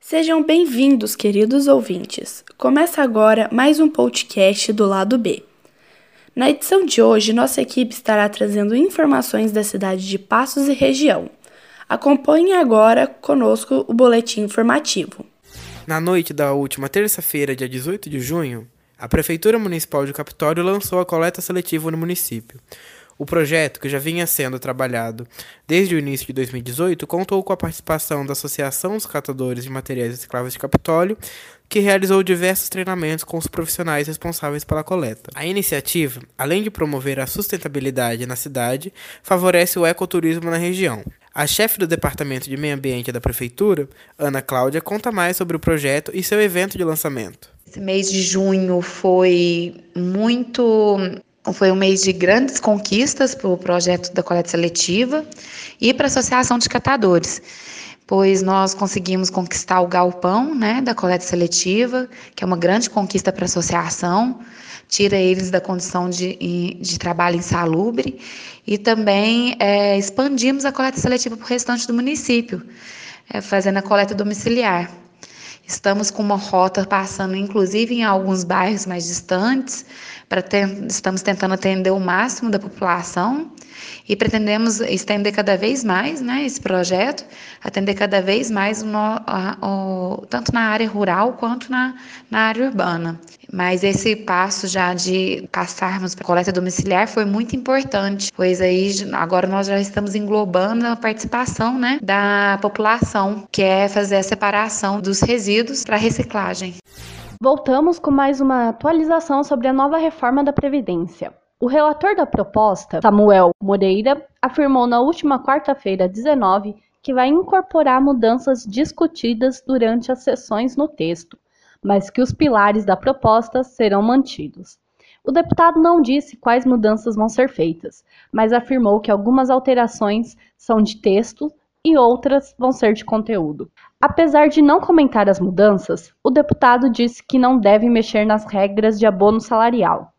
Sejam bem-vindos, queridos ouvintes. Começa agora mais um podcast do lado B. Na edição de hoje, nossa equipe estará trazendo informações da cidade de Passos e região. Acompanhe agora conosco o boletim informativo. Na noite da última terça-feira, dia 18 de junho, a Prefeitura Municipal de Capitólio lançou a coleta seletiva no município. O projeto, que já vinha sendo trabalhado desde o início de 2018, contou com a participação da Associação dos Catadores de Materiais Escravos de Capitólio, que realizou diversos treinamentos com os profissionais responsáveis pela coleta. A iniciativa, além de promover a sustentabilidade na cidade, favorece o ecoturismo na região. A chefe do Departamento de Meio Ambiente da Prefeitura, Ana Cláudia, conta mais sobre o projeto e seu evento de lançamento. Esse mês de junho foi muito foi um mês de grandes conquistas para o projeto da coleta seletiva e para a Associação de Catadores, pois nós conseguimos conquistar o galpão né, da coleta seletiva, que é uma grande conquista para a associação, tira eles da condição de, de trabalho insalubre, e também é, expandimos a coleta seletiva para o restante do município, é, fazendo a coleta domiciliar. Estamos com uma rota passando, inclusive, em alguns bairros mais distantes, para estamos tentando atender o máximo da população e pretendemos estender cada vez mais né, esse projeto, atender cada vez mais o, a, o, tanto na área rural quanto na, na área urbana. Mas esse passo já de passarmos para coleta domiciliar foi muito importante, pois aí agora nós já estamos englobando a participação né, da população, que é fazer a separação dos resíduos para reciclagem. Voltamos com mais uma atualização sobre a nova reforma da Previdência. O relator da proposta, Samuel Moreira, afirmou na última quarta-feira, 19, que vai incorporar mudanças discutidas durante as sessões no texto, mas que os pilares da proposta serão mantidos. O deputado não disse quais mudanças vão ser feitas, mas afirmou que algumas alterações são de texto e outras vão ser de conteúdo. Apesar de não comentar as mudanças, o deputado disse que não deve mexer nas regras de abono salarial.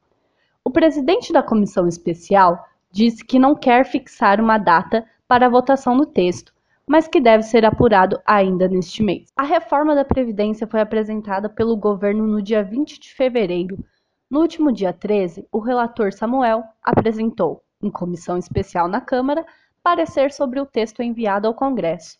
O presidente da comissão especial disse que não quer fixar uma data para a votação do texto, mas que deve ser apurado ainda neste mês. A reforma da Previdência foi apresentada pelo governo no dia 20 de fevereiro. No último dia 13, o relator Samuel apresentou, em comissão especial na Câmara, parecer sobre o texto enviado ao Congresso.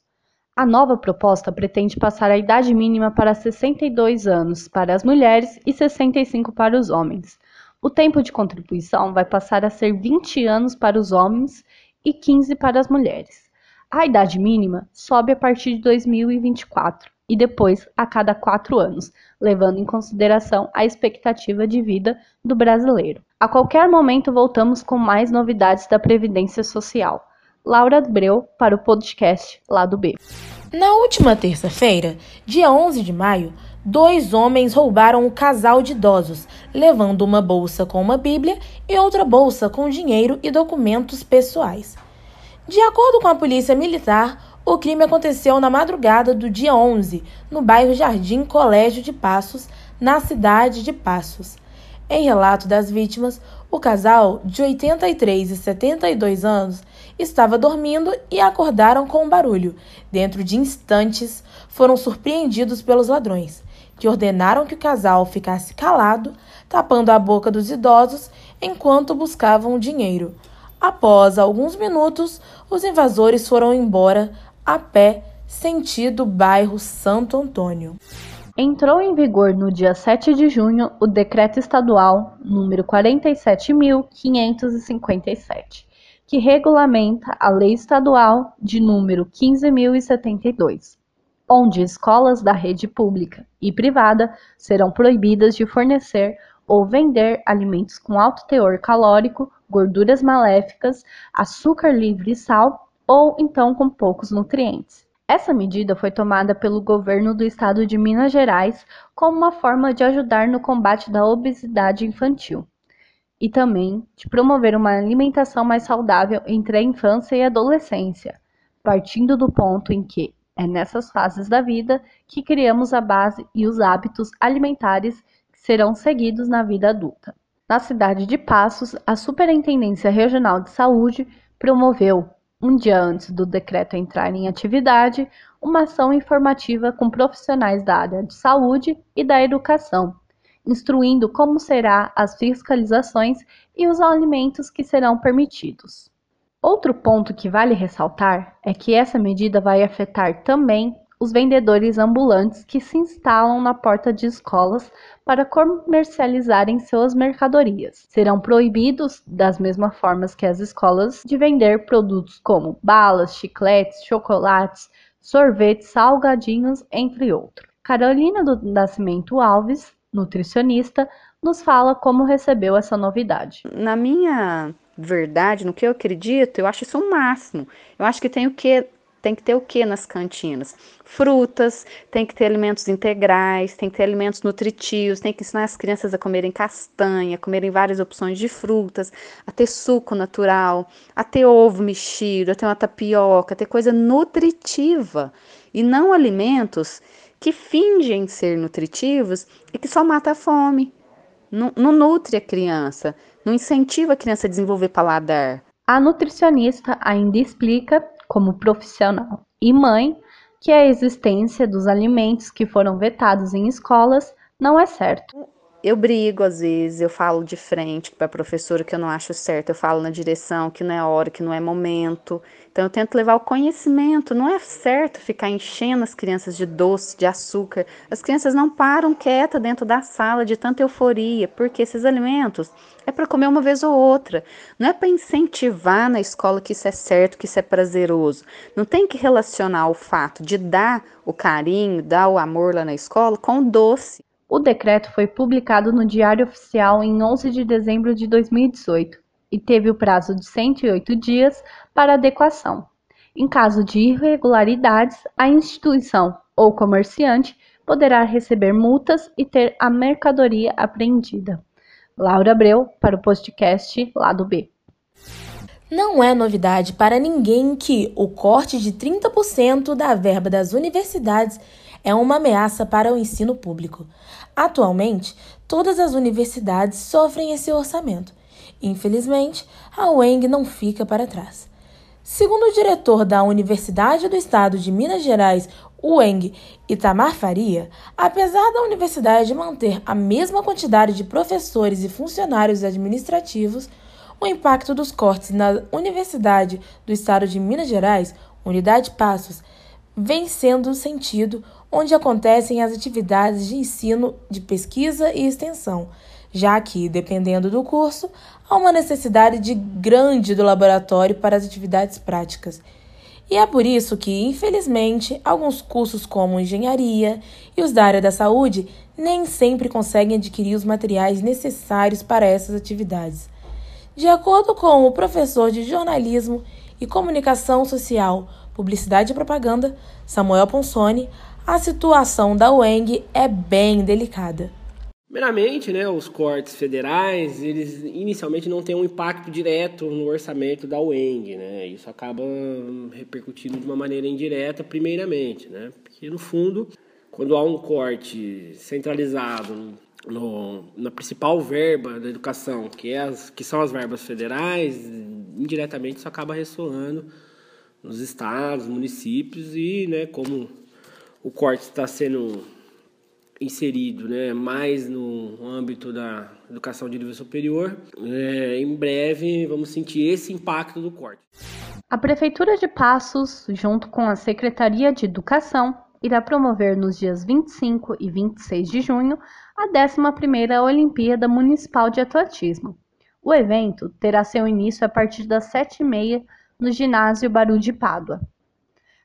A nova proposta pretende passar a idade mínima para 62 anos para as mulheres e 65 para os homens. O tempo de contribuição vai passar a ser 20 anos para os homens e 15 para as mulheres. A idade mínima sobe a partir de 2024 e depois a cada quatro anos, levando em consideração a expectativa de vida do brasileiro. A qualquer momento voltamos com mais novidades da Previdência Social. Laura Breu para o podcast Lado B. Na última terça-feira, dia 11 de maio, dois homens roubaram um casal de idosos, levando uma bolsa com uma Bíblia e outra bolsa com dinheiro e documentos pessoais. De acordo com a Polícia Militar, o crime aconteceu na madrugada do dia 11, no bairro Jardim Colégio de Passos, na cidade de Passos. Em relato das vítimas, o casal, de 83 e 72 anos, estava dormindo e acordaram com um barulho. Dentro de instantes, foram surpreendidos pelos ladrões, que ordenaram que o casal ficasse calado, tapando a boca dos idosos enquanto buscavam o dinheiro. Após alguns minutos, os invasores foram embora a pé, sentido bairro Santo Antônio. Entrou em vigor no dia 7 de junho o Decreto Estadual número 47.557, que regulamenta a Lei Estadual de número 15.072, onde escolas da rede pública e privada serão proibidas de fornecer ou vender alimentos com alto teor calórico, gorduras maléficas, açúcar livre e sal, ou então com poucos nutrientes. Essa medida foi tomada pelo governo do estado de Minas Gerais como uma forma de ajudar no combate da obesidade infantil e também de promover uma alimentação mais saudável entre a infância e a adolescência, partindo do ponto em que é nessas fases da vida que criamos a base e os hábitos alimentares que serão seguidos na vida adulta. Na cidade de Passos, a Superintendência Regional de Saúde promoveu, um dia antes do decreto entrar em atividade, uma ação informativa com profissionais da área de saúde e da educação, instruindo como serão as fiscalizações e os alimentos que serão permitidos. Outro ponto que vale ressaltar é que essa medida vai afetar também os vendedores ambulantes que se instalam na porta de escolas para comercializarem suas mercadorias. Serão proibidos, das mesmas formas que as escolas, de vender produtos como balas, chicletes, chocolates, sorvetes, salgadinhos, entre outros. Carolina do Nascimento Alves, nutricionista, nos fala como recebeu essa novidade. Na minha verdade, no que eu acredito, eu acho isso o máximo. Eu acho que tem o que tem que ter o que nas cantinas? Frutas, tem que ter alimentos integrais, tem que ter alimentos nutritivos, tem que ensinar as crianças a comerem castanha, a comerem várias opções de frutas, a ter suco natural, a ter ovo mexido, a ter uma tapioca, a ter coisa nutritiva e não alimentos que fingem ser nutritivos e que só mata a fome. Não, não nutre a criança, não incentiva a criança a desenvolver paladar. A nutricionista ainda explica como profissional e mãe que a existência dos alimentos que foram vetados em escolas não é certo. Eu brigo às vezes, eu falo de frente para a professora que eu não acho certo, eu falo na direção que não é hora, que não é momento. Então eu tento levar o conhecimento, não é certo ficar enchendo as crianças de doce, de açúcar. As crianças não param quieta dentro da sala de tanta euforia, porque esses alimentos é para comer uma vez ou outra. Não é para incentivar na escola que isso é certo, que isso é prazeroso. Não tem que relacionar o fato de dar o carinho, dar o amor lá na escola com o doce. O decreto foi publicado no Diário Oficial em 11 de dezembro de 2018 e teve o prazo de 108 dias para adequação. Em caso de irregularidades, a instituição ou comerciante poderá receber multas e ter a mercadoria apreendida. Laura Abreu, para o podcast Lado B. Não é novidade para ninguém que o corte de 30% da verba das universidades é uma ameaça para o ensino público. Atualmente, todas as universidades sofrem esse orçamento. Infelizmente, a UENG não fica para trás. Segundo o diretor da Universidade do Estado de Minas Gerais, UENG, Itamar Faria, apesar da universidade manter a mesma quantidade de professores e funcionários administrativos, o impacto dos cortes na Universidade do Estado de Minas Gerais, Unidade Passos, vem sendo sentido onde acontecem as atividades de ensino de pesquisa e extensão, já que, dependendo do curso, há uma necessidade de grande do laboratório para as atividades práticas. E é por isso que, infelizmente, alguns cursos como engenharia e os da área da saúde nem sempre conseguem adquirir os materiais necessários para essas atividades. De acordo com o professor de jornalismo e comunicação social, publicidade e propaganda, Samuel Ponsoni, a situação da UENG é bem delicada. Primeiramente, né, os cortes federais, eles inicialmente não têm um impacto direto no orçamento da UENG, né? Isso acaba repercutindo de uma maneira indireta, primeiramente, né? Porque no fundo, quando há um corte centralizado no, na principal verba da educação, que, é as, que são as verbas federais, indiretamente isso acaba ressoando nos estados, municípios e, né, como o corte está sendo inserido né, mais no âmbito da educação de nível superior, é, em breve vamos sentir esse impacto do corte. A Prefeitura de Passos, junto com a Secretaria de Educação, irá promover nos dias 25 e 26 de junho a 11ª Olimpíada Municipal de Atletismo. O evento terá seu início a partir das 7h30 no ginásio Baru de Pádua.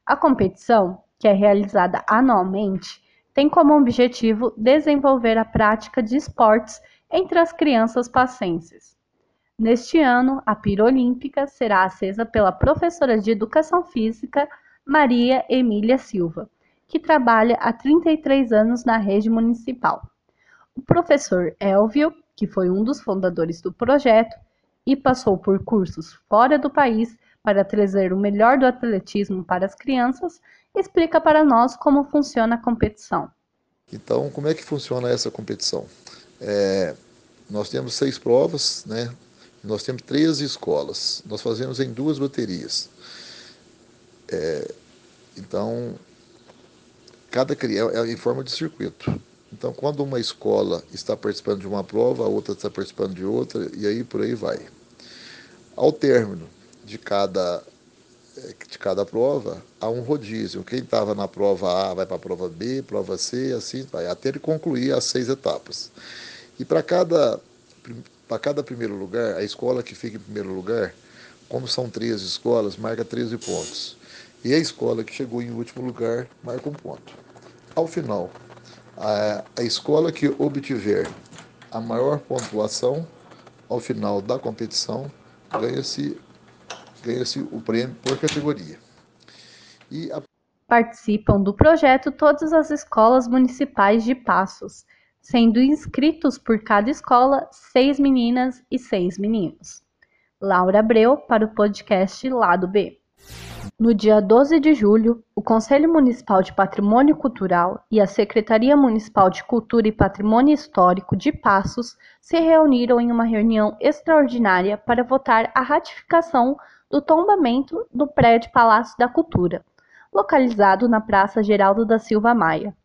A competição, que é realizada anualmente, tem como objetivo desenvolver a prática de esportes entre as crianças passenses. Neste ano, a pira olímpica será acesa pela professora de Educação Física Maria Emília Silva, que trabalha há 33 anos na rede municipal. O professor Elvio, que foi um dos fundadores do projeto e passou por cursos fora do país para trazer o melhor do atletismo para as crianças, explica para nós como funciona a competição. Então, como é que funciona essa competição? É, nós temos seis provas, né? Nós temos 13 escolas. Nós fazemos em duas baterias. É, então, cada criança é em forma de circuito. Então, quando uma escola está participando de uma prova, a outra está participando de outra, e aí por aí vai. Ao término de cada, é, de cada prova, há um rodízio. Quem estava na prova A vai para a prova B, prova C, assim vai, até ele concluir as seis etapas. E para cada, para cada primeiro lugar, a escola que fica em primeiro lugar, como são 13 escolas, marca 13 pontos. E a escola que chegou em último lugar marca um ponto. Ao final, a, a escola que obtiver a maior pontuação ao final da competição ganha-se ganha-se o prêmio por categoria. E a... Participam do projeto todas as escolas municipais de Passos, sendo inscritos por cada escola seis meninas e seis meninos. Laura Abreu para o podcast Lado B. No dia 12 de julho, o Conselho Municipal de Patrimônio Cultural e a Secretaria Municipal de Cultura e Patrimônio Histórico de Passos se reuniram em uma reunião extraordinária para votar a ratificação do tombamento do prédio Palácio da Cultura, localizado na Praça Geraldo da Silva Maia.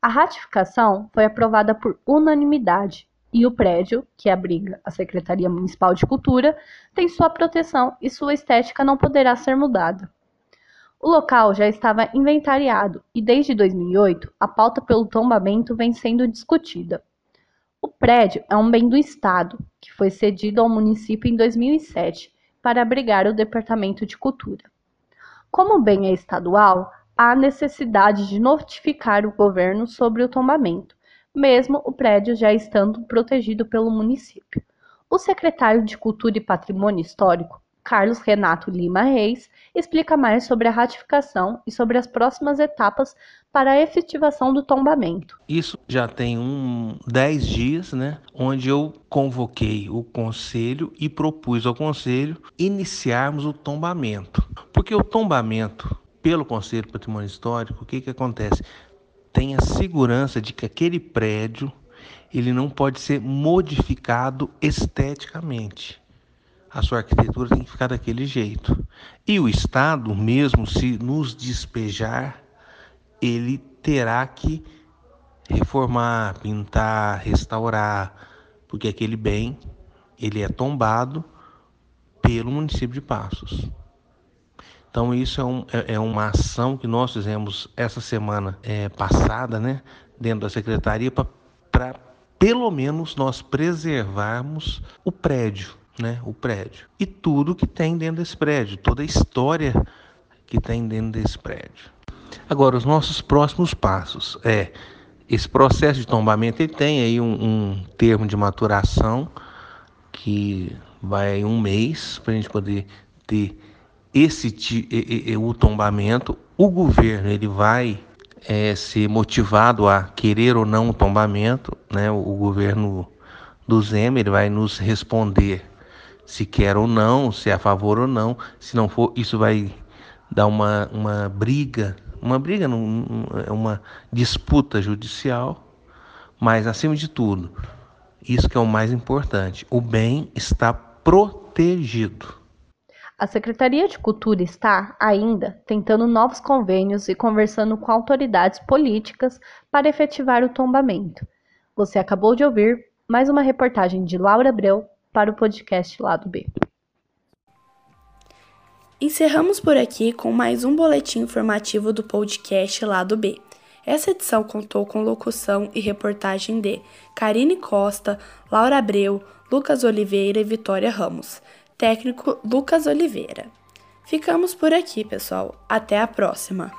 A ratificação foi aprovada por unanimidade e o prédio, que abriga a Secretaria Municipal de Cultura, tem sua proteção e sua estética não poderá ser mudada. O local já estava inventariado e desde 2008 a pauta pelo tombamento vem sendo discutida. O prédio é um bem do Estado, que foi cedido ao município em 2007 para abrigar o Departamento de Cultura. Como bem é estadual, há necessidade de notificar o governo sobre o tombamento, mesmo o prédio já estando protegido pelo município. O secretário de Cultura e Patrimônio Histórico, Carlos Renato Lima Reis, explica mais sobre a ratificação e sobre as próximas etapas para a efetivação do tombamento. Isso já tem um 10 dias, né, onde eu convoquei o conselho e propus ao conselho iniciarmos o tombamento. Porque o tombamento pelo Conselho Patrimônio Histórico, o que que acontece? Tem a segurança de que aquele prédio ele não pode ser modificado esteticamente a sua arquitetura tem que ficar daquele jeito. E o Estado, mesmo se nos despejar, ele terá que reformar, pintar, restaurar, porque aquele bem ele é tombado pelo município de Passos. Então isso é, um, é, é uma ação que nós fizemos essa semana é, passada, né, dentro da secretaria para pelo menos nós preservarmos o prédio né, o prédio. E tudo que tem dentro desse prédio, toda a história que tem dentro desse prédio. Agora, os nossos próximos passos é esse processo de tombamento ele tem aí um, um termo de maturação que vai um mês para a gente poder ter esse o tombamento. O governo ele vai é, ser motivado a querer ou não o tombamento, né? O, o governo do Zema ele vai nos responder se quer ou não, se é a favor ou não. Se não for, isso vai dar uma, uma briga, uma briga, é uma disputa judicial, mas acima de tudo, isso que é o mais importante, o bem está protegido. A Secretaria de Cultura está, ainda, tentando novos convênios e conversando com autoridades políticas para efetivar o tombamento. Você acabou de ouvir mais uma reportagem de Laura Abreu para o podcast Lado B. Encerramos por aqui com mais um boletim informativo do podcast Lado B. Essa edição contou com locução e reportagem de Karine Costa, Laura Abreu, Lucas Oliveira e Vitória Ramos. Técnico Lucas Oliveira. Ficamos por aqui, pessoal. Até a próxima!